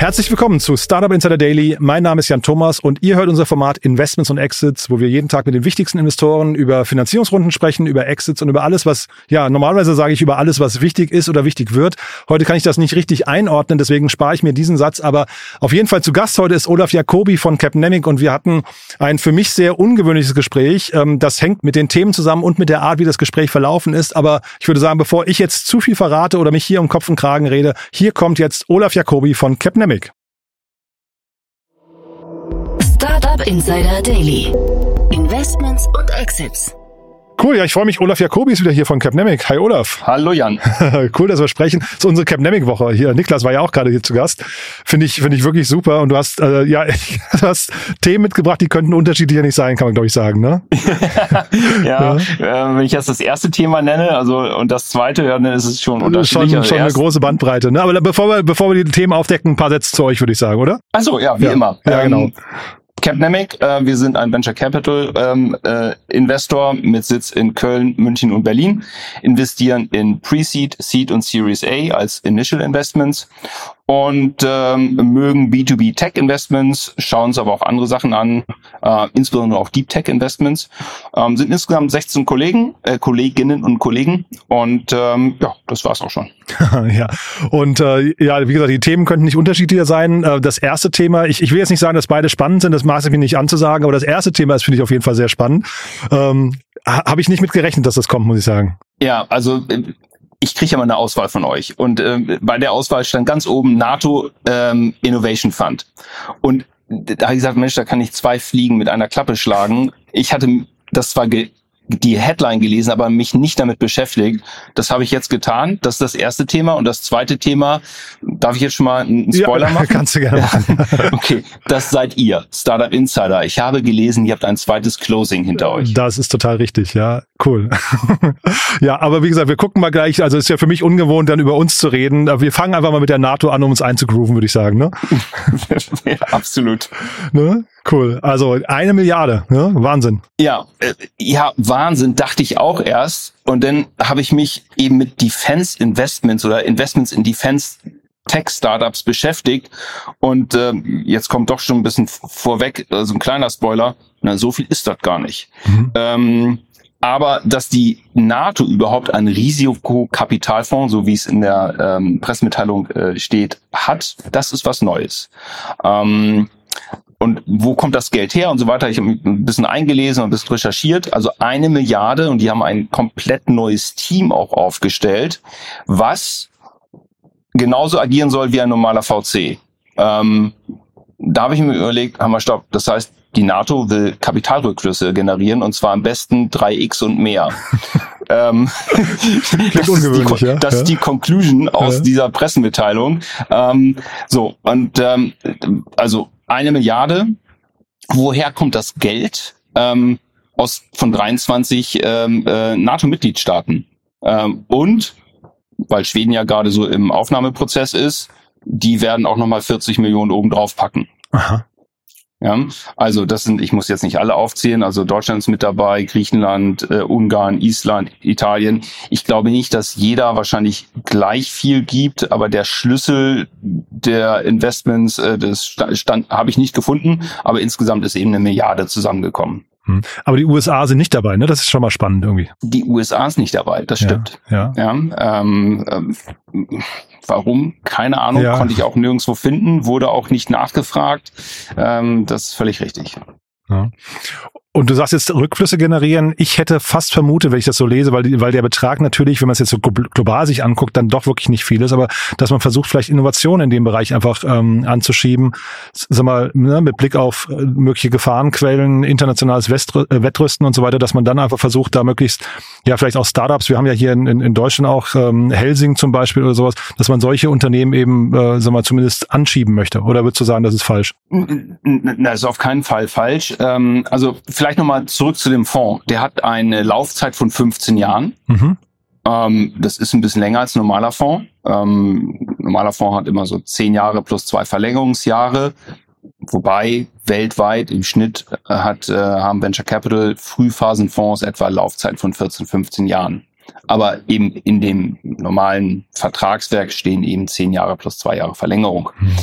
Herzlich willkommen zu Startup Insider Daily. Mein Name ist Jan Thomas und ihr hört unser Format Investments und Exits, wo wir jeden Tag mit den wichtigsten Investoren über Finanzierungsrunden sprechen, über Exits und über alles, was, ja, normalerweise sage ich über alles, was wichtig ist oder wichtig wird. Heute kann ich das nicht richtig einordnen, deswegen spare ich mir diesen Satz. Aber auf jeden Fall zu Gast heute ist Olaf Jacobi von Capnemic und wir hatten ein für mich sehr ungewöhnliches Gespräch. Ähm, das hängt mit den Themen zusammen und mit der Art, wie das Gespräch verlaufen ist. Aber ich würde sagen, bevor ich jetzt zu viel verrate oder mich hier um Kopf und Kragen rede, hier kommt jetzt Olaf Jacobi von Capnemic. Dynamic. Startup Insider Daily. Investments und Exits. Cool, ja, ich freue mich. Olaf Jacobi ist wieder hier von Capnemic. Hi Olaf. Hallo Jan. cool, dass wir sprechen. Das ist unsere Capnemic-Woche hier. Niklas war ja auch gerade hier zu Gast. Finde ich, finde ich wirklich super. Und du hast, äh, ja, du hast Themen mitgebracht, die könnten unterschiedlicher nicht sein, kann man glaube ich sagen, ne? ja, ja. Äh, wenn ich jetzt das erste Thema nenne, also und das zweite, dann ist es schon unterschiedlich. Schon, schon eine große Bandbreite, ne? Aber bevor wir, bevor wir die Themen aufdecken, ein paar Sätze zu euch, würde ich sagen, oder? Ach so, ja, wie ja. immer. Ja, genau. Ähm, Capnemic, äh, wir sind ein Venture Capital ähm, äh, Investor mit Sitz in Köln, München und Berlin, investieren in Pre-Seed, Seed und Series A als Initial Investments und ähm, mögen B2B Tech Investments, schauen uns aber auch andere Sachen an, äh, insbesondere auch Deep Tech Investments. Ähm, sind insgesamt 16 Kollegen, äh, Kolleginnen und Kollegen und ähm, ja, das war's auch schon. ja, und äh, ja, wie gesagt, die Themen könnten nicht unterschiedlicher sein. Äh, das erste Thema, ich, ich will jetzt nicht sagen, dass beide spannend sind, das maße ich mir nicht anzusagen, aber das erste Thema ist, finde ich, auf jeden Fall sehr spannend. Ähm, Habe ich nicht mit gerechnet, dass das kommt, muss ich sagen. Ja, also äh, ich kriege ja mal eine Auswahl von euch. Und äh, bei der Auswahl stand ganz oben NATO ähm, Innovation Fund. Und da habe ich gesagt, Mensch, da kann ich zwei Fliegen mit einer Klappe schlagen. Ich hatte das zwar die Headline gelesen, aber mich nicht damit beschäftigt. Das habe ich jetzt getan. Das ist das erste Thema. Und das zweite Thema, darf ich jetzt schon mal einen Spoiler ja, machen? Kannst du gerne machen. okay, das seid ihr, Startup Insider. Ich habe gelesen, ihr habt ein zweites Closing hinter euch. Das ist total richtig, ja. Cool. ja, aber wie gesagt, wir gucken mal gleich. Also ist ja für mich ungewohnt, dann über uns zu reden. Wir fangen einfach mal mit der NATO an, um uns einzugrooven, würde ich sagen. Ne? ja, absolut. Ne? Cool. Also eine Milliarde, ne? Wahnsinn. Ja, äh, ja, Wahnsinn, dachte ich auch erst. Und dann habe ich mich eben mit Defense Investments oder Investments in Defense Tech-Startups beschäftigt. Und äh, jetzt kommt doch schon ein bisschen vorweg, so also ein kleiner Spoiler. Na, so viel ist das gar nicht. Mhm. Ähm, aber dass die NATO überhaupt einen Risikokapitalfonds, so wie es in der ähm, Pressemitteilung äh, steht, hat, das ist was Neues. Ähm, und wo kommt das Geld her und so weiter. Ich habe ein bisschen eingelesen und ein bisschen recherchiert. Also eine Milliarde und die haben ein komplett neues Team auch aufgestellt, was genauso agieren soll wie ein normaler VC. Ähm, da habe ich mir überlegt, haben wir stopp. Das heißt, die NATO will Kapitalrückflüsse generieren und zwar am besten 3x und mehr. ähm, das, ist die, ja? das ist die Conclusion aus ja. dieser Pressemitteilung. Ähm, so, und ähm, also eine Milliarde. Woher kommt das Geld? Ähm, aus von 23 ähm, äh, NATO-Mitgliedstaaten. Ähm, und weil Schweden ja gerade so im Aufnahmeprozess ist, die werden auch nochmal 40 Millionen obendrauf packen. Aha. Ja, also das sind, ich muss jetzt nicht alle aufzählen, also Deutschland ist mit dabei, Griechenland, äh, Ungarn, Island, Italien. Ich glaube nicht, dass jeder wahrscheinlich gleich viel gibt, aber der Schlüssel der Investments, äh, das stand, stand habe ich nicht gefunden, aber insgesamt ist eben eine Milliarde zusammengekommen. Hm. Aber die USA sind nicht dabei, ne? Das ist schon mal spannend irgendwie. Die USA ist nicht dabei, das stimmt. Ja. ja. ja ähm, ähm, warum? Keine Ahnung, ja. konnte ich auch nirgendwo finden, wurde auch nicht nachgefragt. Ähm, das ist völlig richtig. Ja. Und du sagst jetzt Rückflüsse generieren. Ich hätte fast vermutet, wenn ich das so lese, weil, weil der Betrag natürlich, wenn man es jetzt so global sich anguckt, dann doch wirklich nicht viel ist, aber dass man versucht, vielleicht Innovationen in dem Bereich einfach ähm, anzuschieben, sag mal, ne, mit Blick auf äh, mögliche Gefahrenquellen, internationales Westrü äh, Wettrüsten und so weiter, dass man dann einfach versucht, da möglichst, ja, vielleicht auch Startups, wir haben ja hier in, in, Deutschland auch ähm, Helsing zum Beispiel oder sowas, dass man solche Unternehmen eben, äh, sag mal, zumindest anschieben möchte. Oder würdest du sagen, das ist falsch? Das ist auf keinen Fall falsch. Ähm, also vielleicht nochmal zurück zu dem Fonds. Der hat eine Laufzeit von 15 Jahren. Mhm. Ähm, das ist ein bisschen länger als ein normaler Fonds. Ähm, normaler Fonds hat immer so 10 Jahre plus zwei Verlängerungsjahre. Wobei weltweit im Schnitt äh, hat, äh, haben Venture Capital Frühphasenfonds etwa Laufzeit von 14, 15 Jahren. Aber eben in dem normalen Vertragswerk stehen eben zehn Jahre plus zwei Jahre Verlängerung. Mhm.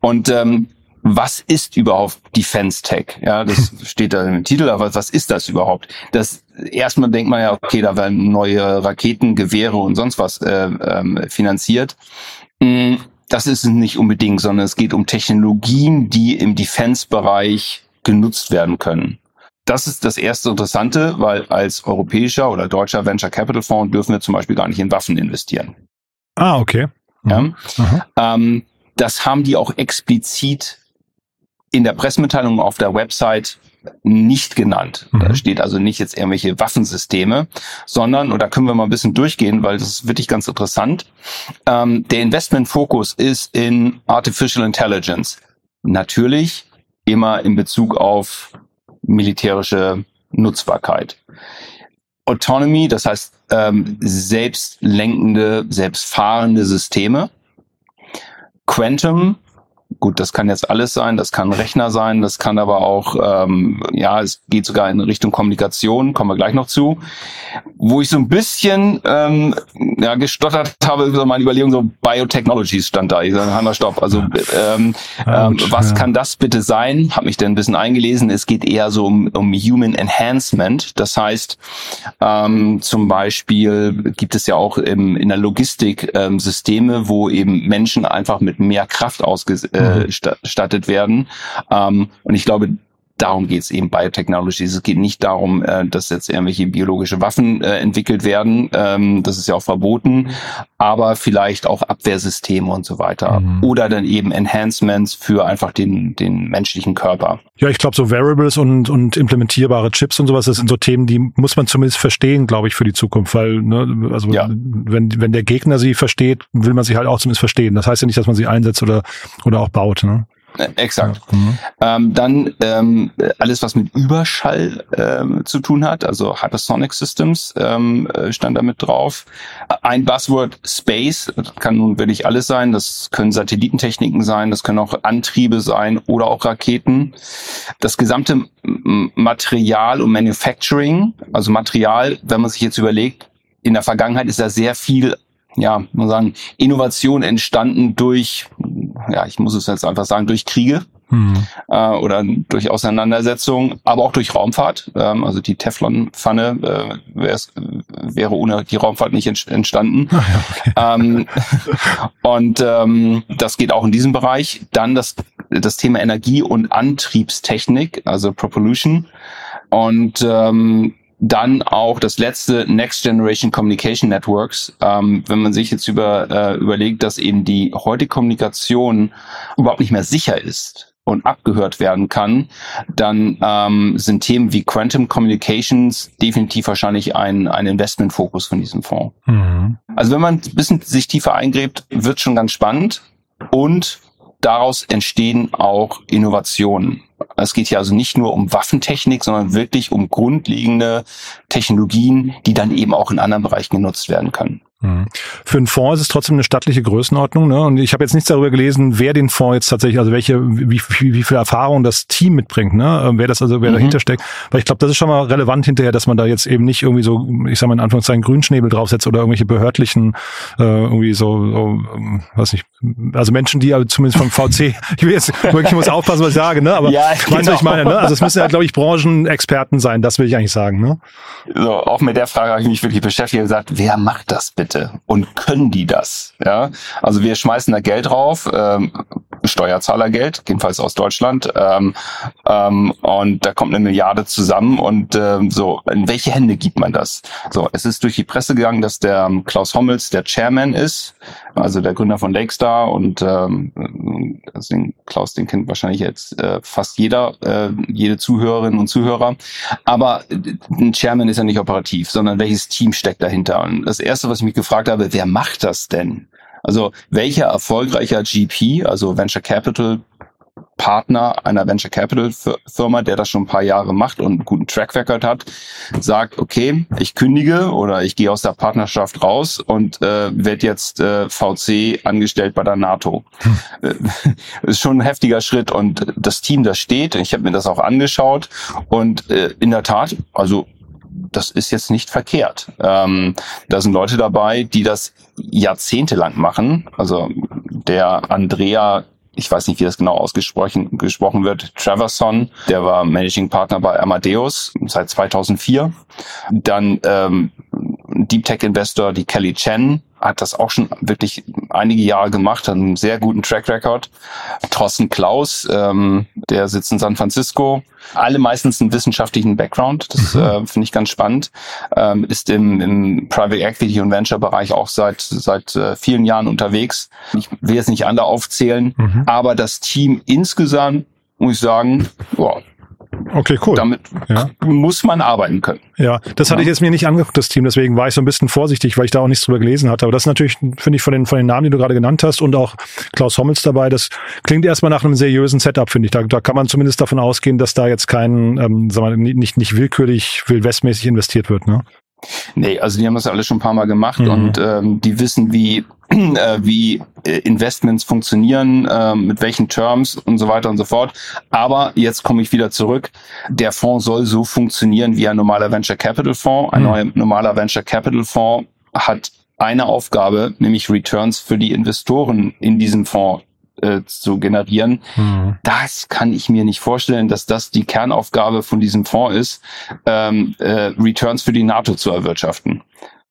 Und ähm, was ist überhaupt Defense Tech? Ja, das steht da im Titel, aber was ist das überhaupt? Das erstmal denkt man ja, okay, da werden neue Raketen, Gewehre und sonst was äh, ähm, finanziert. Mm, das ist es nicht unbedingt, sondern es geht um Technologien, die im Defense-Bereich genutzt werden können. Das ist das erste Interessante, weil als europäischer oder deutscher Venture Capital Fonds dürfen wir zum Beispiel gar nicht in Waffen investieren. Ah, okay. Mhm. Ja? Ähm, das haben die auch explizit in der Pressemitteilung auf der Website nicht genannt. Mhm. Da steht also nicht jetzt irgendwelche Waffensysteme, sondern, und da können wir mal ein bisschen durchgehen, weil das ist wirklich ganz interessant, ähm, der Investmentfokus ist in Artificial Intelligence. Natürlich immer in Bezug auf militärische Nutzbarkeit. Autonomy, das heißt ähm, selbstlenkende, selbstfahrende Systeme. Quantum, gut, das kann jetzt alles sein, das kann Rechner sein, das kann aber auch, ähm, ja, es geht sogar in Richtung Kommunikation, kommen wir gleich noch zu. Wo ich so ein bisschen ähm, ja, gestottert habe, so meine Überlegung, so Biotechnologies stand da. Ich sage, Hanna, stopp. Also ähm, ähm, was ja. kann das bitte sein? Hab mich dann ein bisschen eingelesen. Es geht eher so um, um Human Enhancement. Das heißt, ähm, zum Beispiel gibt es ja auch im, in der Logistik ähm, Systeme, wo eben Menschen einfach mit mehr Kraft ausgestattet äh, gestattet werden. Ähm, und ich glaube, darum geht es eben Biotechnologies. Es geht nicht darum, äh, dass jetzt irgendwelche biologische Waffen äh, entwickelt werden. Ähm, das ist ja auch verboten. Aber vielleicht auch Abwehrsysteme und so weiter. Mhm. Oder dann eben Enhancements für einfach den, den menschlichen Körper. Ja, ich glaube, so Variables und, und implementierbare Chips und sowas, das sind so Themen, die muss man zumindest verstehen, glaube ich, für die Zukunft. Weil, ne, also ja. wenn, wenn der Gegner sie versteht, will man sie halt auch zumindest verstehen. Das heißt ja nicht, dass man sie einsetzt oder, oder auch baut. Ne? Äh, exakt. Mhm. Ähm, dann ähm, alles, was mit Überschall ähm, zu tun hat, also Hypersonic Systems ähm, äh, stand da mit drauf. Ein Buzzword Space, das kann nun wirklich alles sein. Das können Satellitentechniken sein, das können auch Antriebe sein oder auch Raketen. Das gesamte Material und Manufacturing, also Material, wenn man sich jetzt überlegt, in der Vergangenheit ist da sehr viel ja, man sagen, Innovation entstanden durch, ja, ich muss es jetzt einfach sagen, durch Kriege. Hm. Äh, oder durch Auseinandersetzungen, aber auch durch Raumfahrt. Ähm, also die Teflon-Pfanne äh, wäre ohne die Raumfahrt nicht entstanden. Ja, okay. ähm, und ähm, das geht auch in diesem Bereich. Dann das, das Thema Energie- und Antriebstechnik, also Propulsion. Und ähm, dann auch das letzte Next Generation Communication Networks. Ähm, wenn man sich jetzt über, äh, überlegt, dass eben die heutige Kommunikation überhaupt nicht mehr sicher ist und abgehört werden kann, dann ähm, sind Themen wie Quantum Communications definitiv wahrscheinlich ein, ein Investmentfokus von diesem Fonds. Mhm. Also wenn man ein bisschen sich tiefer eingräbt, wird schon ganz spannend und daraus entstehen auch Innovationen. Es geht hier also nicht nur um Waffentechnik, sondern wirklich um grundlegende Technologien, die dann eben auch in anderen Bereichen genutzt werden können. Mhm. Für einen Fonds ist es trotzdem eine stattliche Größenordnung. Ne? Und ich habe jetzt nichts darüber gelesen, wer den Fonds jetzt tatsächlich, also welche, wie, wie, wie viel Erfahrung das Team mitbringt, ne? Ähm, wer das also, wer mhm. dahinter steckt. Weil ich glaube, das ist schon mal relevant hinterher, dass man da jetzt eben nicht irgendwie so, ich sag mal in Anführungszeichen, Grünschnäbel draufsetzt oder irgendwelche behördlichen, äh, irgendwie so, so ähm, weiß nicht, also Menschen, die also zumindest vom VC, ich will jetzt wirklich, ich muss aufpassen, was ich sage, ne? Aber ja, genau. weißt du, was ich meine, ne? Also es müssen ja, glaube ich, Branchenexperten sein, das will ich eigentlich sagen, ne? So, auch mit der Frage habe ich mich wirklich beschäftigt und gesagt, wer macht das bitte? bitte? Und können die das? Ja, also wir schmeißen da Geld drauf, ähm, Steuerzahlergeld, jedenfalls aus Deutschland, ähm, ähm, und da kommt eine Milliarde zusammen und ähm, so, in welche Hände gibt man das? So, es ist durch die Presse gegangen, dass der ähm, Klaus Hommels der Chairman ist, also der Gründer von Lakestar und ähm, den Klaus, den kennt wahrscheinlich jetzt äh, fast jeder, äh, jede Zuhörerin und Zuhörer, aber ein Chairman ist ja nicht operativ, sondern welches Team steckt dahinter? Und das erste, was ich mich gefragt habe, wer macht das denn? Also welcher erfolgreicher GP, also Venture Capital Partner einer Venture Capital Firma, der das schon ein paar Jahre macht und einen guten Track Record hat, sagt, okay, ich kündige oder ich gehe aus der Partnerschaft raus und äh, werde jetzt äh, VC angestellt bei der NATO. Hm. Äh, ist schon ein heftiger Schritt und das Team, das steht, ich habe mir das auch angeschaut und äh, in der Tat, also das ist jetzt nicht verkehrt. Ähm, da sind Leute dabei, die das jahrzehntelang machen. Also der Andrea ich weiß nicht, wie das genau ausgesprochen gesprochen wird, Traverson, der war Managing Partner bei Amadeus seit 2004. Dann ähm, Deep Tech Investor, die Kelly Chen, hat das auch schon wirklich einige Jahre gemacht, hat einen sehr guten Track Record. Thorsten Klaus, ähm, der sitzt in San Francisco. Alle meistens einen wissenschaftlichen Background, das mhm. äh, finde ich ganz spannend. Ähm, ist im, im Private Equity und Venture Bereich auch seit seit äh, vielen Jahren unterwegs. Ich will jetzt nicht alle aufzählen, mhm. aber das Team insgesamt muss ich sagen, boah, Okay, cool. Damit ja. muss man arbeiten können. Ja, das hatte ja. ich jetzt mir nicht angeguckt, das Team, deswegen war ich so ein bisschen vorsichtig, weil ich da auch nichts drüber gelesen hatte. Aber das ist natürlich, finde ich, von den, von den Namen, die du gerade genannt hast und auch Klaus Hommels dabei, das klingt erstmal nach einem seriösen Setup, finde ich. Da, da kann man zumindest davon ausgehen, dass da jetzt kein, ähm, sagen wir, nicht, nicht willkürlich, wildwestmäßig investiert wird, ne? Nee, also die haben das alles schon ein paar Mal gemacht mhm. und ähm, die wissen, wie äh, wie äh, Investments funktionieren, äh, mit welchen Terms und so weiter und so fort. Aber jetzt komme ich wieder zurück. Der Fonds soll so funktionieren wie ein normaler Venture Capital Fonds. Ein mhm. normaler Venture Capital Fonds hat eine Aufgabe, nämlich Returns für die Investoren in diesem Fonds äh, zu generieren. Mhm. Das kann ich mir nicht vorstellen, dass das die Kernaufgabe von diesem Fonds ist, ähm, äh, Returns für die NATO zu erwirtschaften.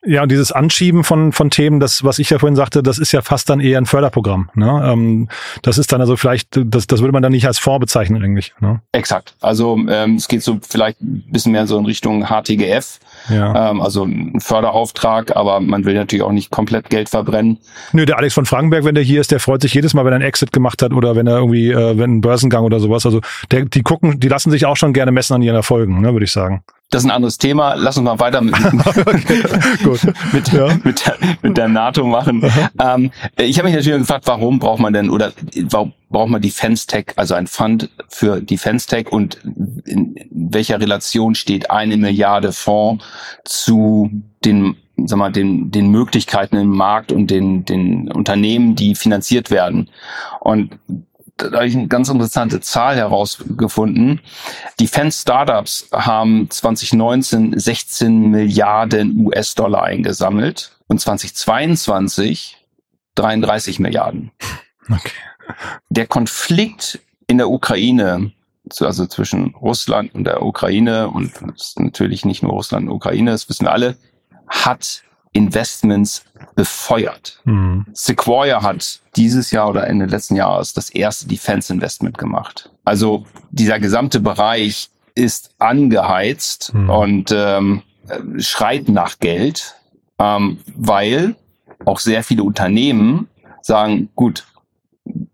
Ja, und dieses Anschieben von, von Themen, das, was ich ja vorhin sagte, das ist ja fast dann eher ein Förderprogramm. Ne? Ähm, das ist dann also vielleicht, das, das würde man dann nicht als Fonds bezeichnen eigentlich. Ne? Exakt. Also ähm, es geht so vielleicht ein bisschen mehr so in Richtung HTGF, ja. ähm, also ein Förderauftrag, aber man will natürlich auch nicht komplett Geld verbrennen. Nö, der Alex von Frankenberg, wenn der hier ist, der freut sich jedes Mal, wenn er einen Exit gemacht hat oder wenn er irgendwie, äh, wenn ein Börsengang oder sowas. Also der, die gucken, die lassen sich auch schon gerne messen an ihren Erfolgen, ne, würde ich sagen. Das ist ein anderes Thema. Lass uns mal weiter mit, mit, ja. mit, der, mit der NATO machen. Ähm, ich habe mich natürlich gefragt, warum braucht man denn oder warum braucht man Defense Tech, also ein Fund für Defense Tech und in welcher Relation steht eine Milliarde Fonds zu den sag mal, den, den Möglichkeiten im Markt und den, den Unternehmen, die finanziert werden. Und da habe ich eine ganz interessante Zahl herausgefunden. Defense Startups haben 2019 16 Milliarden US-Dollar eingesammelt und 2022 33 Milliarden. Okay. Der Konflikt in der Ukraine, also zwischen Russland und der Ukraine und natürlich nicht nur Russland und Ukraine, das wissen wir alle, hat Investments befeuert. Mhm. Sequoia hat dieses Jahr oder Ende letzten Jahres das erste Defense Investment gemacht. Also dieser gesamte Bereich ist angeheizt mhm. und ähm, schreit nach Geld, ähm, weil auch sehr viele Unternehmen sagen, gut,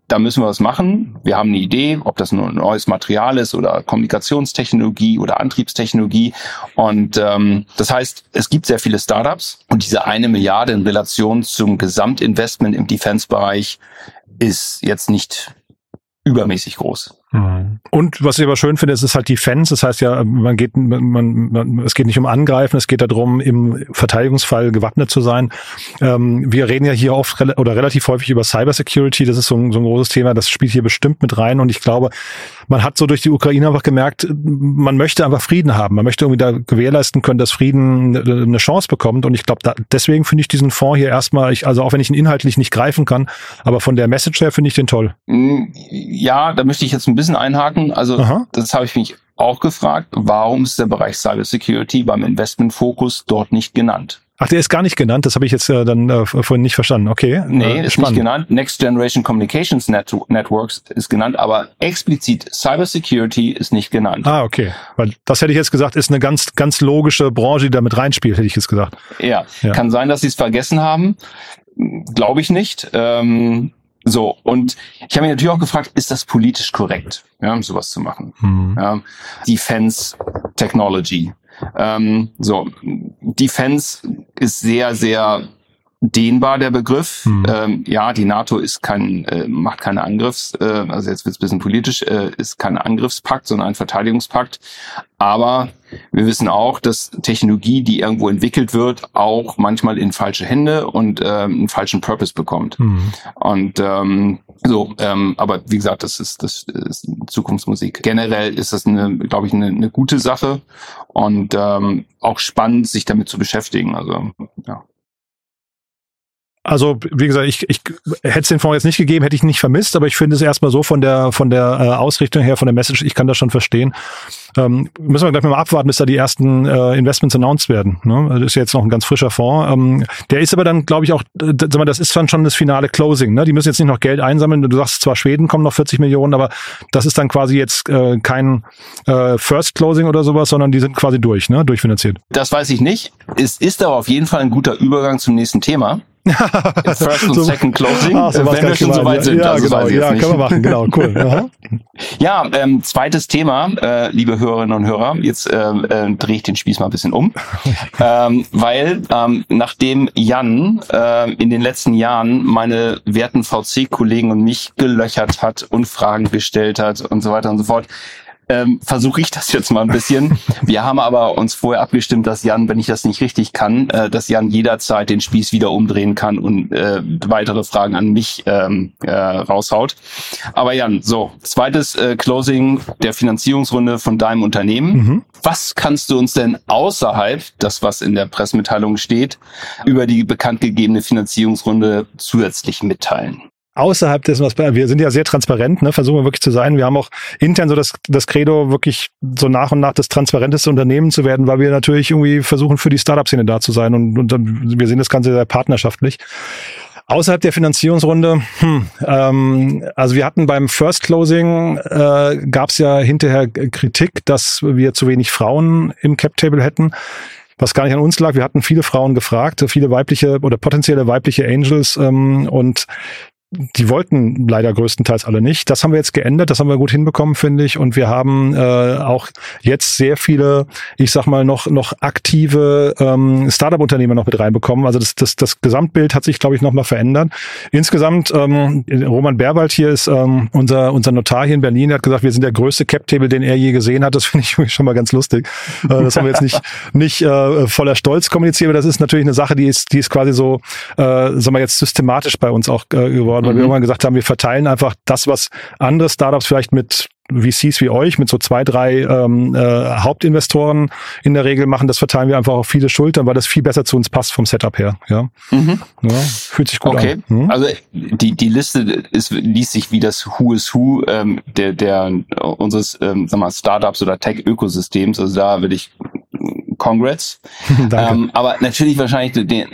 da müssen wir was machen. Wir haben eine Idee, ob das nur ein neues Material ist oder Kommunikationstechnologie oder Antriebstechnologie. Und ähm, das heißt, es gibt sehr viele Startups und diese eine Milliarde in Relation zum Gesamtinvestment im Defense-Bereich ist jetzt nicht übermäßig groß. Mhm. Und was ich aber schön finde, ist, ist halt Defense. Das heißt ja, man geht, man, man, es geht nicht um Angreifen, es geht darum, im Verteidigungsfall gewappnet zu sein. Ähm, wir reden ja hier oft re oder relativ häufig über Cybersecurity. Das ist so ein, so ein großes Thema. Das spielt hier bestimmt mit rein. Und ich glaube, man hat so durch die Ukraine einfach gemerkt, man möchte einfach Frieden haben. Man möchte irgendwie da gewährleisten können, dass Frieden eine Chance bekommt. Und ich glaube, da, deswegen finde ich diesen Fonds hier erstmal, ich, also auch wenn ich ihn inhaltlich nicht greifen kann, aber von der Message her finde ich den toll. Mm, ja, da möchte ich jetzt ein bisschen einhaken. Also Aha. das habe ich mich auch gefragt. Warum ist der Bereich Cybersecurity beim Investmentfokus dort nicht genannt? Ach, der ist gar nicht genannt. Das habe ich jetzt äh, dann äh, vorhin nicht verstanden. Okay. Nee, äh, ist spannend. nicht genannt. Next Generation Communications Net Networks ist genannt, aber explizit Cybersecurity ist nicht genannt. Ah, okay. Weil das hätte ich jetzt gesagt, ist eine ganz, ganz logische Branche, die da mit reinspielt, hätte ich jetzt gesagt. Ja, ja. kann sein, dass sie es vergessen haben. Glaube ich nicht. Ähm, so, und ich habe mich natürlich auch gefragt, ist das politisch korrekt, ja, sowas zu machen? Mhm. Ja, Defense Technology. Ähm, so, Defense ist sehr, sehr dehnbar der Begriff. Mhm. Ähm, ja, die NATO ist kein, äh, macht keine Angriffs, äh, also jetzt wird es bisschen politisch, äh, ist kein Angriffspakt, sondern ein Verteidigungspakt. Aber wir wissen auch, dass Technologie, die irgendwo entwickelt wird, auch manchmal in falsche Hände und äh, einen falschen Purpose bekommt. Mhm. Und ähm, So, ähm, aber wie gesagt, das ist das ist Zukunftsmusik. Generell ist das eine, glaube ich, eine, eine gute Sache und ähm, auch spannend, sich damit zu beschäftigen. Also ja. Also, wie gesagt, ich, ich hätte es den Fonds jetzt nicht gegeben, hätte ich nicht vermisst, aber ich finde es erstmal so von der von der äh, Ausrichtung her, von der Message, ich kann das schon verstehen. Ähm, müssen wir gleich mal abwarten, bis da die ersten äh, Investments announced werden. Ne? Das ist jetzt noch ein ganz frischer Fonds. Ähm, der ist aber dann, glaube ich, auch, sag mal, das ist dann schon das finale Closing. Ne? Die müssen jetzt nicht noch Geld einsammeln. Du sagst zwar, Schweden kommen noch 40 Millionen, aber das ist dann quasi jetzt äh, kein äh, First Closing oder sowas, sondern die sind quasi durch, ne? durchfinanziert. Das weiß ich nicht. Es ist aber auf jeden Fall ein guter Übergang zum nächsten Thema. First und so, Second Closing, ach, so wenn wir schon so weit sind. Ja, also genau, ja, können wir machen, genau, cool. ja, ähm, zweites Thema, äh, liebe Hörerinnen und Hörer, jetzt äh, äh, drehe ich den Spieß mal ein bisschen um, ähm, weil ähm, nachdem Jan äh, in den letzten Jahren meine werten VC-Kollegen und mich gelöchert hat und Fragen gestellt hat und so weiter und so fort, ähm, versuche ich das jetzt mal ein bisschen. Wir haben aber uns vorher abgestimmt, dass Jan, wenn ich das nicht richtig kann, äh, dass Jan jederzeit den Spieß wieder umdrehen kann und äh, weitere Fragen an mich ähm, äh, raushaut. Aber Jan, so, zweites äh, Closing der Finanzierungsrunde von deinem Unternehmen. Mhm. Was kannst du uns denn außerhalb, das was in der Pressemitteilung steht, über die bekannt gegebene Finanzierungsrunde zusätzlich mitteilen? Außerhalb dessen, was wir sind ja sehr transparent, ne, versuchen wir wirklich zu sein. Wir haben auch intern so das, das Credo, wirklich so nach und nach das transparenteste Unternehmen zu werden, weil wir natürlich irgendwie versuchen, für die Startup-Szene da zu sein und, und wir sehen das Ganze sehr partnerschaftlich. Außerhalb der Finanzierungsrunde, hm, ähm, also wir hatten beim First Closing, äh, gab es ja hinterher Kritik, dass wir zu wenig Frauen im Cap Table hätten was gar nicht an uns lag. Wir hatten viele Frauen gefragt, viele weibliche oder potenzielle weibliche Angels ähm, und die wollten leider größtenteils alle nicht. Das haben wir jetzt geändert, das haben wir gut hinbekommen, finde ich. Und wir haben äh, auch jetzt sehr viele, ich sag mal, noch, noch aktive ähm, Startup-Unternehmer noch mit reinbekommen. Also das, das, das Gesamtbild hat sich, glaube ich, nochmal verändert. Insgesamt, ähm, Roman Berwald hier ist ähm, unser, unser Notar hier in Berlin, der hat gesagt, wir sind der größte Cap-Table, den er je gesehen hat. Das finde ich schon mal ganz lustig. Äh, das haben wir jetzt nicht, nicht äh, voller Stolz kommuniziert, aber das ist natürlich eine Sache, die ist, die ist quasi so, äh, sagen wir jetzt systematisch bei uns auch äh, geworden geworden, weil mhm. wir irgendwann gesagt haben, wir verteilen einfach das, was andere Startups vielleicht mit VCs wie euch mit so zwei, drei ähm, äh, Hauptinvestoren in der Regel machen, das verteilen wir einfach auf viele Schultern, weil das viel besser zu uns passt vom Setup her. Ja, mhm. ja fühlt sich gut okay. an. Mhm. Also die die Liste ist liest sich wie das Who is Who ähm, der der unseres ähm, sag mal Startups oder Tech Ökosystems. Also da will ich Congrats. ähm, aber natürlich wahrscheinlich den,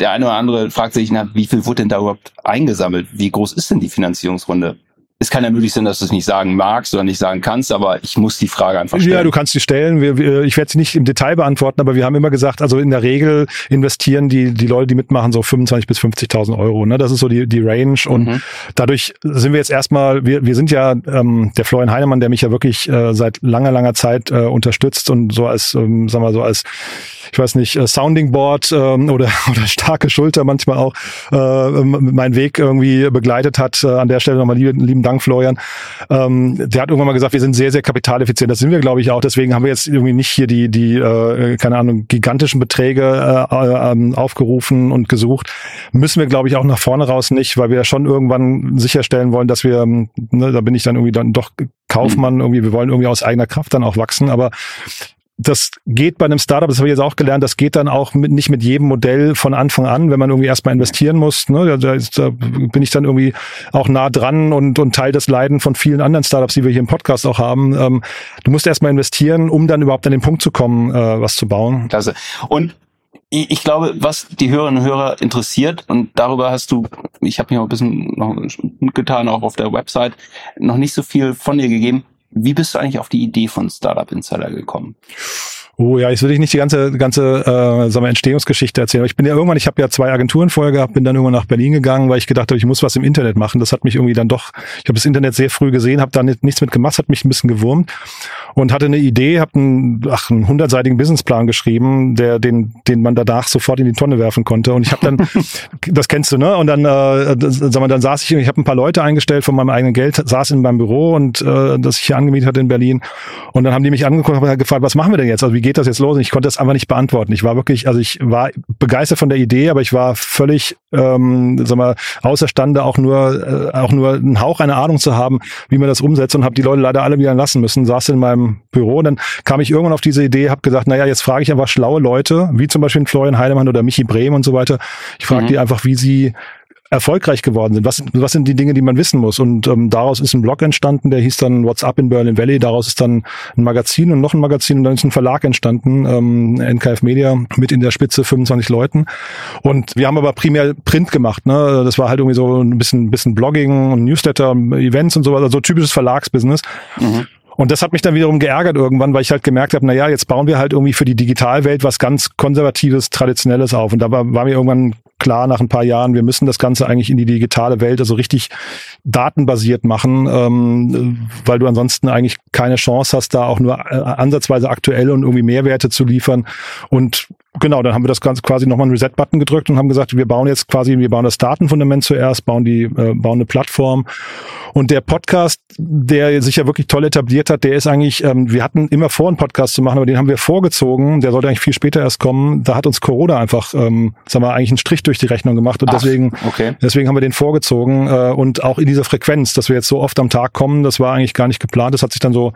der eine oder andere fragt sich, na, wie viel wurde denn da überhaupt eingesammelt? Wie groß ist denn die Finanzierungsrunde? Es kann ja möglich sein, dass du es nicht sagen magst oder nicht sagen kannst, aber ich muss die Frage einfach stellen. Ja, du kannst sie stellen. Wir, wir, ich werde sie nicht im Detail beantworten, aber wir haben immer gesagt, also in der Regel investieren die, die Leute, die mitmachen, so 25 bis 50.000 Euro. Ne? Das ist so die, die Range und mhm. dadurch sind wir jetzt erstmal, wir, wir sind ja ähm, der Florian Heinemann, der mich ja wirklich äh, seit langer, langer Zeit äh, unterstützt und so als, ähm, sagen wir so als ich weiß nicht, äh, Sounding Board ähm, oder, oder starke Schulter manchmal auch äh, meinen Weg irgendwie begleitet hat. Äh, an der Stelle nochmal lieben, lieben Dank Dank, Florian. Ähm, der hat irgendwann mal gesagt, wir sind sehr, sehr kapitaleffizient. Das sind wir, glaube ich, auch. Deswegen haben wir jetzt irgendwie nicht hier die, die äh, keine Ahnung, gigantischen Beträge äh, äh, aufgerufen und gesucht. Müssen wir, glaube ich, auch nach vorne raus nicht, weil wir ja schon irgendwann sicherstellen wollen, dass wir, ne, da bin ich dann irgendwie dann doch Kaufmann, mhm. irgendwie, wir wollen irgendwie aus eigener Kraft dann auch wachsen. Aber das geht bei einem Startup, das habe ich jetzt auch gelernt, das geht dann auch mit, nicht mit jedem Modell von Anfang an, wenn man irgendwie erstmal investieren muss. Ne? Da, da, bin ich dann irgendwie auch nah dran und, und Teil des Leiden von vielen anderen Startups, die wir hier im Podcast auch haben. Ähm, du musst erstmal investieren, um dann überhaupt an den Punkt zu kommen, äh, was zu bauen. Klasse. Und ich glaube, was die Hörerinnen und Hörer interessiert, und darüber hast du, ich habe mir auch ein bisschen noch getan, auch auf der Website, noch nicht so viel von dir gegeben. Wie bist du eigentlich auf die Idee von Startup Insider gekommen? Oh ja, jetzt würde ich nicht die ganze ganze äh, sagen wir, Entstehungsgeschichte erzählen. Aber ich bin ja irgendwann, ich habe ja zwei Agenturen vorher gehabt, bin dann irgendwann nach Berlin gegangen, weil ich gedacht habe, ich muss was im Internet machen. Das hat mich irgendwie dann doch, ich habe das Internet sehr früh gesehen, habe da nichts mit gemacht, hat mich ein bisschen gewurmt und hatte eine Idee, habe einen, ach, einen hundertseitigen Businessplan geschrieben, der den den man danach sofort in die Tonne werfen konnte. Und ich habe dann, das kennst du, ne? Und dann, äh, sag mal, dann saß ich, ich habe ein paar Leute eingestellt von meinem eigenen Geld, saß in meinem Büro und äh, das ich hier angemietet hatte in Berlin. Und dann haben die mich angeguckt und gefragt, was machen wir denn jetzt? Also wie geht das jetzt los? Und ich konnte das einfach nicht beantworten. Ich war wirklich, also ich war begeistert von der Idee, aber ich war völlig, ähm, sag mal, außerstande auch nur, äh, auch nur einen Hauch einer Ahnung zu haben, wie man das umsetzt und habe die Leute leider alle wieder lassen müssen. Saß in meinem Büro und dann kam ich irgendwann auf diese Idee, habe gesagt, naja, jetzt frage ich einfach schlaue Leute, wie zum Beispiel Florian Heidemann oder Michi Brehm und so weiter. Ich frage mhm. die einfach, wie sie erfolgreich geworden sind. Was, was sind die Dinge, die man wissen muss? Und ähm, daraus ist ein Blog entstanden, der hieß dann WhatsApp in Berlin Valley. Daraus ist dann ein Magazin und noch ein Magazin und dann ist ein Verlag entstanden, ähm, NKF Media, mit in der Spitze 25 Leuten. Und wir haben aber primär Print gemacht. Ne? Das war halt irgendwie so ein bisschen, bisschen Blogging und Newsletter, Events und so weiter, also typisches Verlagsbusiness. Mhm. Und das hat mich dann wiederum geärgert irgendwann, weil ich halt gemerkt habe, na ja, jetzt bauen wir halt irgendwie für die Digitalwelt was ganz konservatives, traditionelles auf. Und da war, war mir irgendwann klar nach ein paar Jahren, wir müssen das Ganze eigentlich in die digitale Welt, also richtig datenbasiert machen, ähm, weil du ansonsten eigentlich keine Chance hast, da auch nur äh, ansatzweise aktuell und irgendwie Mehrwerte zu liefern. Und genau, dann haben wir das Ganze quasi nochmal einen Reset-Button gedrückt und haben gesagt, wir bauen jetzt quasi, wir bauen das Datenfundament zuerst, bauen die, äh, bauen eine Plattform und der Podcast, der sich ja wirklich toll etabliert hat, der ist eigentlich, ähm, wir hatten immer vor, einen Podcast zu machen, aber den haben wir vorgezogen. Der sollte eigentlich viel später erst kommen. Da hat uns Corona einfach, ähm, sagen wir, eigentlich einen Strich durch die Rechnung gemacht. Und Ach, deswegen, okay. deswegen haben wir den vorgezogen. Äh, und auch in dieser Frequenz, dass wir jetzt so oft am Tag kommen, das war eigentlich gar nicht geplant. Das hat sich dann so,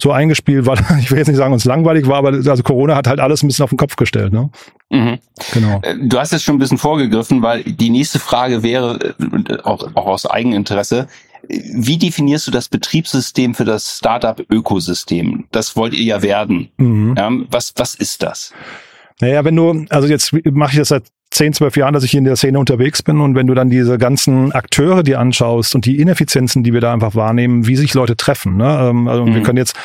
so eingespielt, weil ich will jetzt nicht sagen, uns langweilig war, aber also Corona hat halt alles ein bisschen auf den Kopf gestellt. Ne? Mhm. Genau. Äh, du hast jetzt schon ein bisschen vorgegriffen, weil die nächste Frage wäre, äh, auch, auch aus Eigeninteresse, wie definierst du das Betriebssystem für das Startup-Ökosystem? Das wollt ihr ja werden. Mhm. Was, was ist das? Naja, wenn du, also jetzt mache ich das seit 10, 12 Jahren, dass ich hier in der Szene unterwegs bin und wenn du dann diese ganzen Akteure dir anschaust und die Ineffizienzen, die wir da einfach wahrnehmen, wie sich Leute treffen. Ne? Ähm, also mhm. wir können jetzt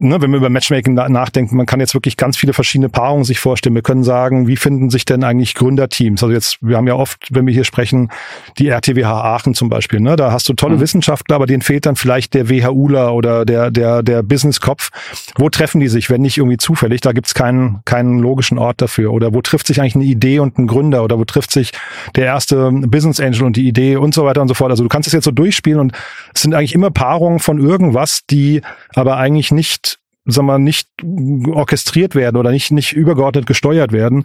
ne, wenn wir über Matchmaking nachdenken, man kann jetzt wirklich ganz viele verschiedene Paarungen sich vorstellen. Wir können sagen, wie finden sich denn eigentlich Gründerteams? Also jetzt, wir haben ja oft, wenn wir hier sprechen, die RTWH Aachen zum Beispiel. Ne? Da hast du tolle mhm. Wissenschaftler, aber denen fehlt dann vielleicht der WHUler oder der, der, der Businesskopf. Wo treffen die sich, wenn nicht irgendwie zufällig? Da gibt's keinen, keinen logischen Ort dafür. Oder wo trifft sich eigentlich eine Idee und ein Gründer? Oder wo trifft sich der erste Business Angel und die Idee und so weiter und so fort? Also du kannst es jetzt so durchspielen und es sind eigentlich immer Paarungen von irgendwas, die aber eigentlich nicht sagen wir, nicht orchestriert werden oder nicht, nicht übergeordnet gesteuert werden.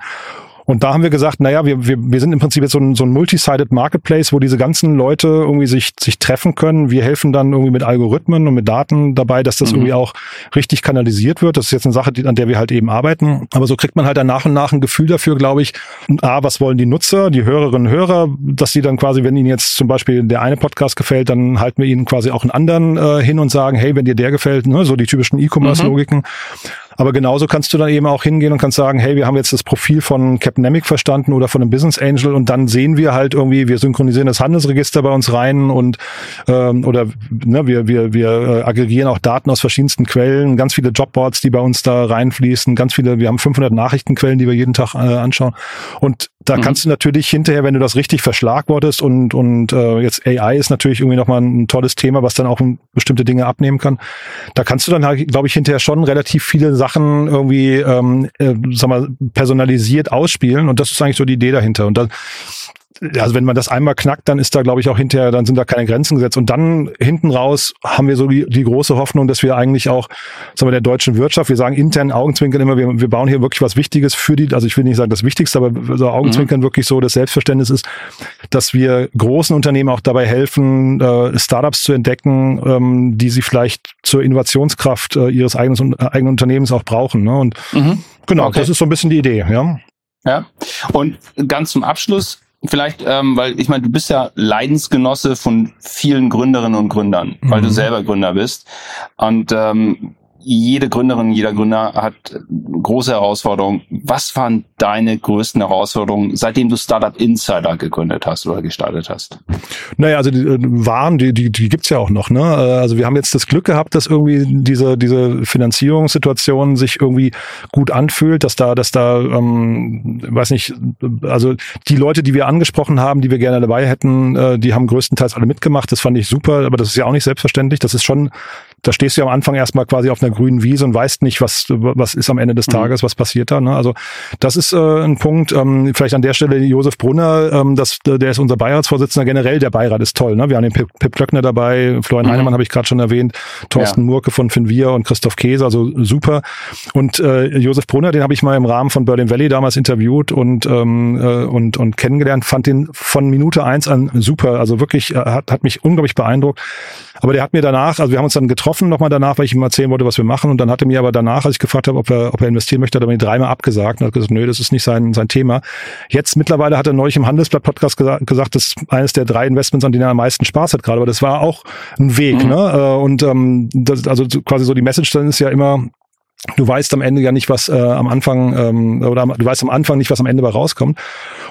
Und da haben wir gesagt, naja, wir, wir, wir sind im Prinzip jetzt so ein, so ein multi-sided Marketplace, wo diese ganzen Leute irgendwie sich, sich treffen können. Wir helfen dann irgendwie mit Algorithmen und mit Daten dabei, dass das mhm. irgendwie auch richtig kanalisiert wird. Das ist jetzt eine Sache, die, an der wir halt eben arbeiten. Aber so kriegt man halt dann nach und nach ein Gefühl dafür, glaube ich, A, was wollen die Nutzer, die Hörerinnen und Hörer, dass sie dann quasi, wenn ihnen jetzt zum Beispiel der eine Podcast gefällt, dann halten wir ihnen quasi auch einen anderen äh, hin und sagen, hey, wenn dir der gefällt, ne, so die typischen E-Commerce-Logiken. Mhm. Aber genauso kannst du dann eben auch hingehen und kannst sagen, hey, wir haben jetzt das Profil von Capnemic verstanden oder von einem Business Angel und dann sehen wir halt irgendwie, wir synchronisieren das Handelsregister bei uns rein und ähm, oder ne, wir, wir, wir äh, aggregieren auch Daten aus verschiedensten Quellen, ganz viele Jobboards, die bei uns da reinfließen, ganz viele, wir haben 500 Nachrichtenquellen, die wir jeden Tag äh, anschauen und da mhm. kannst du natürlich hinterher, wenn du das richtig verschlagwortest und und äh, jetzt AI ist natürlich irgendwie nochmal ein tolles Thema, was dann auch bestimmte Dinge abnehmen kann. Da kannst du dann halt, glaube ich, hinterher schon relativ viele Sachen irgendwie, ähm, äh, sag mal, personalisiert ausspielen und das ist eigentlich so die Idee dahinter. Und dann also wenn man das einmal knackt, dann ist da, glaube ich, auch hinterher, dann sind da keine Grenzen gesetzt. Und dann hinten raus haben wir so die, die große Hoffnung, dass wir eigentlich auch, sagen wir, der deutschen Wirtschaft, wir sagen intern Augenzwinkern immer, wir, wir bauen hier wirklich was Wichtiges für die, also ich will nicht sagen das Wichtigste, aber so Augenzwinkern mhm. wirklich so das Selbstverständnis ist, dass wir großen Unternehmen auch dabei helfen, äh, Startups zu entdecken, ähm, die sie vielleicht zur Innovationskraft äh, ihres eigenen, eigenen Unternehmens auch brauchen. Ne? Und mhm. genau, okay. das ist so ein bisschen die Idee, ja. Ja. Und ganz zum Abschluss, vielleicht, ähm, weil ich meine, du bist ja Leidensgenosse von vielen Gründerinnen und Gründern, weil mhm. du selber Gründer bist. Und ähm, jede Gründerin, jeder Gründer hat große Herausforderungen. Was waren deine größten Herausforderungen, seitdem du Startup Insider gegründet hast oder gestartet hast? Naja, also die äh, Waren, die, die, die gibt's ja auch noch. Ne? Äh, also wir haben jetzt das Glück gehabt, dass irgendwie diese, diese Finanzierungssituation sich irgendwie gut anfühlt, dass da, dass da, ähm, weiß nicht, also die Leute, die wir angesprochen haben, die wir gerne dabei hätten, äh, die haben größtenteils alle mitgemacht. Das fand ich super, aber das ist ja auch nicht selbstverständlich. Das ist schon da stehst du ja am Anfang erstmal quasi auf einer grünen Wiese und weißt nicht, was, was ist am Ende des mhm. Tages, was passiert da. Ne? Also das ist äh, ein Punkt. Ähm, vielleicht an der Stelle Josef Brunner, ähm, das, der ist unser Beiratsvorsitzender. Generell der Beirat ist toll. Ne? Wir haben den Pip, Pip Klöckner dabei, Florian mhm. Heinemann habe ich gerade schon erwähnt, Thorsten ja. Murke von Finvia und Christoph Käse, also super. Und äh, Josef Brunner, den habe ich mal im Rahmen von Berlin Valley damals interviewt und, ähm, äh, und, und kennengelernt, fand den von Minute eins an super. Also wirklich, äh, hat, hat mich unglaublich beeindruckt. Aber der hat mir danach, also wir haben uns dann getroffen nochmal danach, weil ich ihm erzählen wollte, was wir machen. Und dann hat er mir aber danach, als ich gefragt habe, ob er, ob er investieren möchte, hat er mir dreimal abgesagt und hat gesagt, nö, das ist nicht sein, sein Thema. Jetzt mittlerweile hat er neulich im Handelsblatt-Podcast gesagt, gesagt, das ist eines der drei Investments, an denen er am meisten Spaß hat gerade. Aber das war auch ein Weg. Mhm. Ne? Äh, und ähm, das, also quasi so die Message dann ist ja immer, du weißt am Ende ja nicht, was äh, am Anfang ähm, oder du weißt am Anfang nicht, was am Ende bei rauskommt.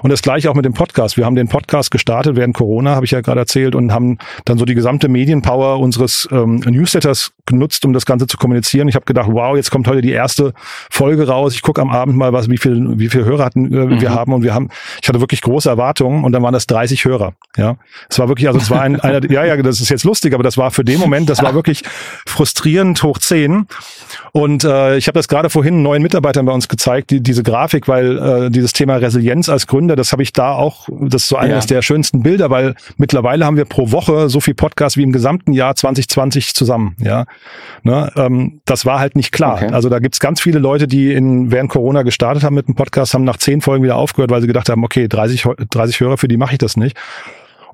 Und das gleiche auch mit dem Podcast. Wir haben den Podcast gestartet während Corona, habe ich ja gerade erzählt, und haben dann so die gesamte Medienpower unseres ähm, Newsletters genutzt, um das Ganze zu kommunizieren. Ich habe gedacht, wow, jetzt kommt heute die erste Folge raus. Ich gucke am Abend mal, was wie viel wie viel Hörer hatten äh, mhm. wir haben und wir haben. Ich hatte wirklich große Erwartungen und dann waren das 30 Hörer. Ja, es war wirklich, also es war ein, einer, ja ja, das ist jetzt lustig, aber das war für den Moment, das war wirklich frustrierend hoch 10. Und äh, ich habe das gerade vorhin neuen Mitarbeitern bei uns gezeigt, die, diese Grafik, weil äh, dieses Thema Resilienz als Gründer, das habe ich da auch, das ist so eines ja. der schönsten Bilder, weil mittlerweile haben wir pro Woche so viel Podcasts wie im gesamten Jahr 2020 zusammen. Ja, ne? ähm, das war halt nicht klar. Okay. Also da gibt's ganz viele Leute, die in während Corona gestartet haben mit dem Podcast, haben nach zehn Folgen wieder aufgehört, weil sie gedacht haben, okay, 30, 30 Hörer, für die mache ich das nicht.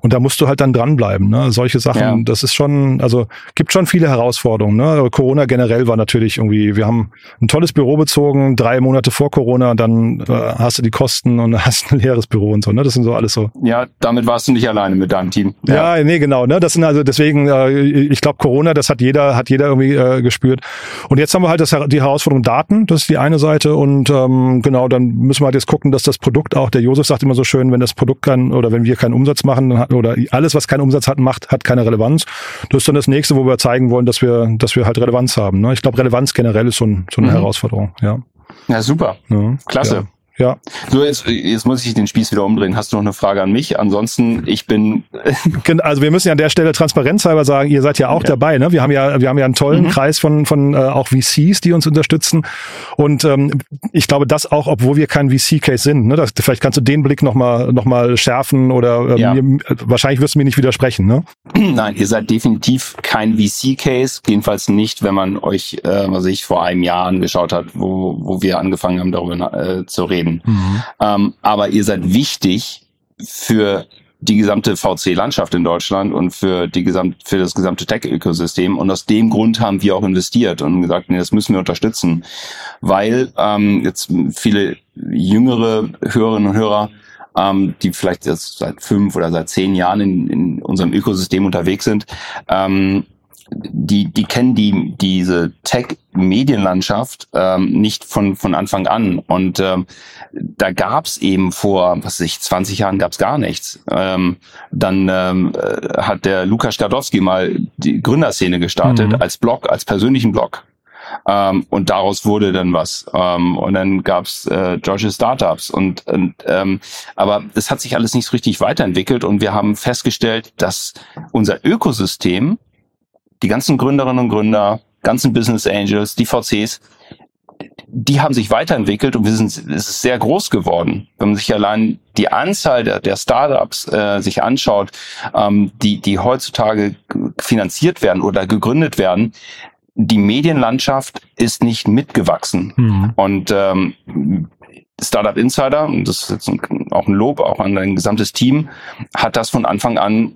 Und da musst du halt dann dranbleiben. Ne? Solche Sachen, ja. das ist schon, also gibt schon viele Herausforderungen. Ne? Corona generell war natürlich irgendwie, wir haben ein tolles Büro bezogen, drei Monate vor Corona, dann äh, hast du die Kosten und hast ein leeres Büro und so. Ne? Das sind so alles so. Ja, damit warst du nicht alleine mit deinem Team. Ja, ja nee, genau. Ne? Das sind also deswegen, äh, ich glaube, Corona, das hat jeder, hat jeder irgendwie äh, gespürt. Und jetzt haben wir halt das, die Herausforderung Daten, das ist die eine Seite. Und ähm, genau, dann müssen wir halt jetzt gucken, dass das Produkt auch, der Josef sagt immer so schön, wenn das Produkt kann oder wenn wir keinen Umsatz machen, dann oder alles, was keinen Umsatz hat, macht, hat keine Relevanz. Das ist dann das nächste, wo wir zeigen wollen, dass wir, dass wir halt Relevanz haben. Ne? Ich glaube, Relevanz generell ist so, ein, so eine mhm. Herausforderung. Ja. Ja, super. Ja. Klasse. Ja. Ja. So, jetzt, jetzt muss ich den Spieß wieder umdrehen. Hast du noch eine Frage an mich? Ansonsten, ich bin. also wir müssen ja an der Stelle transparenzhalber sagen, ihr seid ja auch ja. dabei. Ne? Wir haben ja, wir haben ja einen tollen mhm. Kreis von, von äh, auch VCs, die uns unterstützen. Und ähm, ich glaube, das auch, obwohl wir kein VC-Case sind. Ne? Das, vielleicht kannst du den Blick nochmal noch mal schärfen oder ähm, ja. mir, wahrscheinlich wirst du mir nicht widersprechen. Ne? Nein, ihr seid definitiv kein VC-Case. Jedenfalls nicht, wenn man euch, äh, was ich vor einem Jahr angeschaut hat, wo, wo wir angefangen haben, darüber äh, zu reden reden. Mhm. Ähm, aber ihr seid wichtig für die gesamte VC-Landschaft in Deutschland und für die gesamt, für das gesamte Tech-Ökosystem. Und aus dem Grund haben wir auch investiert und gesagt, nee, das müssen wir unterstützen, weil ähm, jetzt viele jüngere Hörerinnen und Hörer, ähm, die vielleicht jetzt seit fünf oder seit zehn Jahren in, in unserem Ökosystem unterwegs sind, ähm, die, die kennen die, diese Tech-Medienlandschaft ähm, nicht von, von Anfang an. Und ähm, da gab's eben vor, was weiß ich, 20 Jahren gab's gar nichts. Ähm, dann ähm, äh, hat der Lukas Skadowski mal die Gründerszene gestartet mhm. als Blog, als persönlichen Blog. Ähm, und daraus wurde dann was. Ähm, und dann gab's äh, Georgia Startups. Und, und ähm, aber es hat sich alles nicht so richtig weiterentwickelt und wir haben festgestellt, dass unser Ökosystem die ganzen Gründerinnen und Gründer, ganzen Business Angels, die VCs, die haben sich weiterentwickelt und wir sind, es ist sehr groß geworden. Wenn man sich allein die Anzahl der, der Startups äh, sich anschaut, ähm, die, die heutzutage finanziert werden oder gegründet werden, die Medienlandschaft ist nicht mitgewachsen. Mhm. Und ähm, Startup Insider, und das ist jetzt ein, auch ein Lob auch an dein gesamtes Team, hat das von Anfang an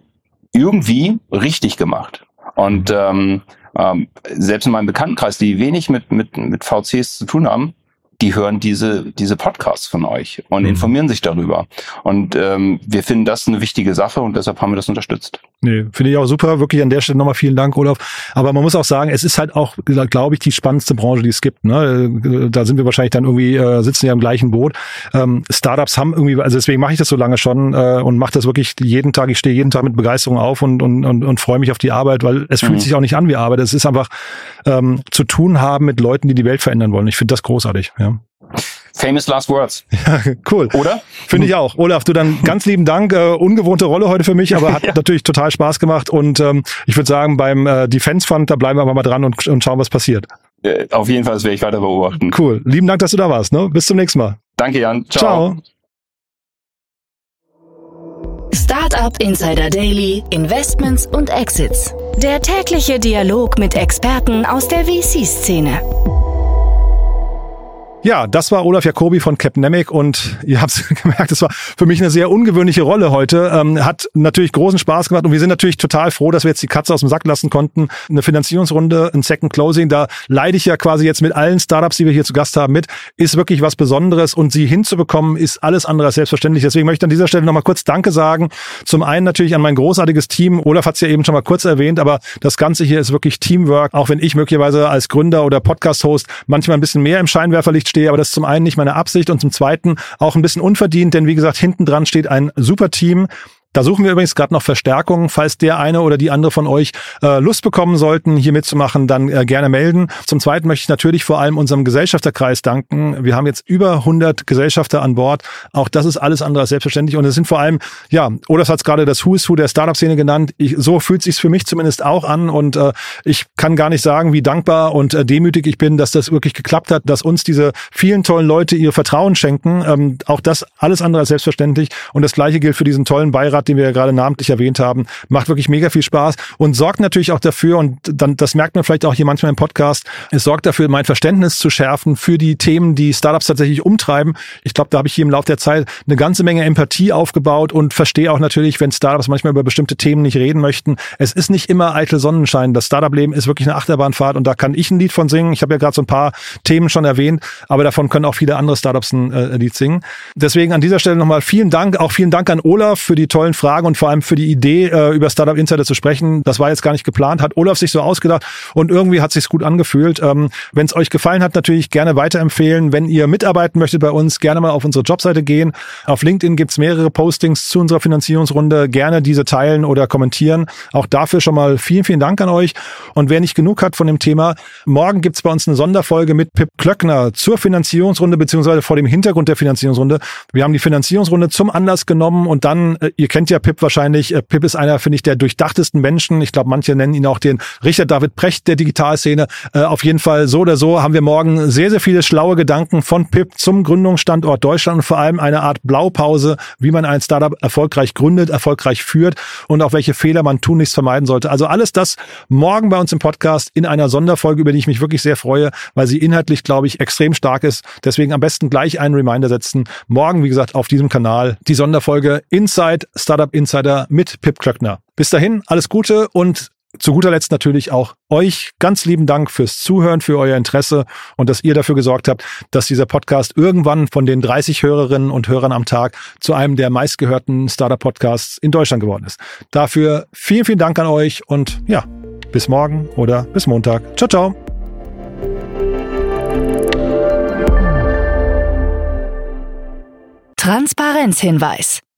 irgendwie richtig gemacht. Und ähm, ähm, selbst in meinem Bekanntenkreis, die wenig mit, mit, mit VCs zu tun haben, die hören diese, diese Podcasts von euch und mhm. informieren sich darüber. Und ähm, wir finden das eine wichtige Sache und deshalb haben wir das unterstützt. Nee, finde ich auch super. Wirklich an der Stelle nochmal vielen Dank, Olaf. Aber man muss auch sagen, es ist halt auch, glaube ich, die spannendste Branche, die es gibt. Ne? Da sind wir wahrscheinlich dann irgendwie, äh, sitzen ja im gleichen Boot. Ähm, Startups haben irgendwie, also deswegen mache ich das so lange schon äh, und mache das wirklich jeden Tag. Ich stehe jeden Tag mit Begeisterung auf und, und, und, und freue mich auf die Arbeit, weil es mhm. fühlt sich auch nicht an wie Arbeit. Es ist einfach ähm, zu tun haben mit Leuten, die die Welt verändern wollen. Ich finde das großartig. Ja. Famous last words. Ja, cool. Oder? Finde ich auch. Olaf, du dann ganz lieben Dank. Äh, ungewohnte Rolle heute für mich, aber hat ja. natürlich total Spaß gemacht. Und ähm, ich würde sagen, beim äh, Defense Fund, da bleiben wir aber mal dran und, und schauen, was passiert. Äh, auf jeden Fall, das werde ich weiter beobachten. Cool. Lieben Dank, dass du da warst. Ne? Bis zum nächsten Mal. Danke, Jan. Ciao. Ciao. Startup Insider Daily, Investments und Exits. Der tägliche Dialog mit Experten aus der VC-Szene. Ja, das war Olaf Jacobi von Capnemic und ihr habt gemerkt, es war für mich eine sehr ungewöhnliche Rolle heute. Ähm, hat natürlich großen Spaß gemacht und wir sind natürlich total froh, dass wir jetzt die Katze aus dem Sack lassen konnten. Eine Finanzierungsrunde, ein Second Closing, da leide ich ja quasi jetzt mit allen Startups, die wir hier zu Gast haben, mit. Ist wirklich was Besonderes und sie hinzubekommen, ist alles andere als selbstverständlich. Deswegen möchte ich an dieser Stelle nochmal kurz Danke sagen. Zum einen natürlich an mein großartiges Team. Olaf hat es ja eben schon mal kurz erwähnt, aber das Ganze hier ist wirklich Teamwork. Auch wenn ich möglicherweise als Gründer oder Podcast-Host manchmal ein bisschen mehr im Scheinwerferlicht stehe, aber das ist zum einen nicht meine Absicht und zum zweiten auch ein bisschen unverdient, denn wie gesagt, hinten dran steht ein super Team, da suchen wir übrigens gerade noch Verstärkung. Falls der eine oder die andere von euch äh, Lust bekommen sollten, hier mitzumachen, dann äh, gerne melden. Zum Zweiten möchte ich natürlich vor allem unserem Gesellschafterkreis danken. Wir haben jetzt über 100 Gesellschafter an Bord. Auch das ist alles andere als selbstverständlich. Und es sind vor allem, ja, Olaf hat es gerade das Who is Who der Startup-Szene genannt. Ich, so fühlt sich für mich zumindest auch an. Und äh, ich kann gar nicht sagen, wie dankbar und äh, demütig ich bin, dass das wirklich geklappt hat, dass uns diese vielen tollen Leute ihr Vertrauen schenken. Ähm, auch das alles andere als selbstverständlich. Und das Gleiche gilt für diesen tollen Beirat Format, den wir ja gerade namentlich erwähnt haben, macht wirklich mega viel Spaß und sorgt natürlich auch dafür, und dann, das merkt man vielleicht auch hier manchmal im Podcast, es sorgt dafür, mein Verständnis zu schärfen für die Themen, die Startups tatsächlich umtreiben. Ich glaube, da habe ich hier im Laufe der Zeit eine ganze Menge Empathie aufgebaut und verstehe auch natürlich, wenn Startups manchmal über bestimmte Themen nicht reden möchten. Es ist nicht immer eitel Sonnenschein. Das Startup-Leben ist wirklich eine Achterbahnfahrt und da kann ich ein Lied von singen. Ich habe ja gerade so ein paar Themen schon erwähnt, aber davon können auch viele andere Startups ein äh, Lied singen. Deswegen an dieser Stelle nochmal vielen Dank. Auch vielen Dank an Olaf für die tollen Fragen und vor allem für die Idee, äh, über Startup Insider zu sprechen. Das war jetzt gar nicht geplant, hat Olaf sich so ausgedacht und irgendwie hat sich's gut angefühlt. Ähm, Wenn es euch gefallen hat, natürlich gerne weiterempfehlen. Wenn ihr mitarbeiten möchtet bei uns, gerne mal auf unsere Jobseite gehen. Auf LinkedIn gibt's mehrere Postings zu unserer Finanzierungsrunde. Gerne diese teilen oder kommentieren. Auch dafür schon mal vielen, vielen Dank an euch. Und wer nicht genug hat von dem Thema, morgen gibt's bei uns eine Sonderfolge mit Pip Klöckner zur Finanzierungsrunde beziehungsweise vor dem Hintergrund der Finanzierungsrunde. Wir haben die Finanzierungsrunde zum Anlass genommen und dann, äh, ihr kennt ja Pip wahrscheinlich. Äh, Pip ist einer, finde ich, der durchdachtesten Menschen. Ich glaube, manche nennen ihn auch den Richard David Precht der Digitalszene. Äh, auf jeden Fall so oder so haben wir morgen sehr, sehr viele schlaue Gedanken von Pip zum Gründungsstandort Deutschland und vor allem eine Art Blaupause, wie man ein Startup erfolgreich gründet, erfolgreich führt und auch welche Fehler man tunlichst vermeiden sollte. Also alles das morgen bei uns im Podcast in einer Sonderfolge, über die ich mich wirklich sehr freue, weil sie inhaltlich, glaube ich, extrem stark ist. Deswegen am besten gleich einen Reminder setzen. Morgen, wie gesagt, auf diesem Kanal die Sonderfolge Inside Startup Inside Insider mit Pip Klöckner. Bis dahin, alles Gute und zu guter Letzt natürlich auch euch ganz lieben Dank fürs Zuhören, für euer Interesse und dass ihr dafür gesorgt habt, dass dieser Podcast irgendwann von den 30 Hörerinnen und Hörern am Tag zu einem der meistgehörten Startup-Podcasts in Deutschland geworden ist. Dafür vielen, vielen Dank an euch und ja, bis morgen oder bis Montag. Ciao, ciao. Transparenzhinweis.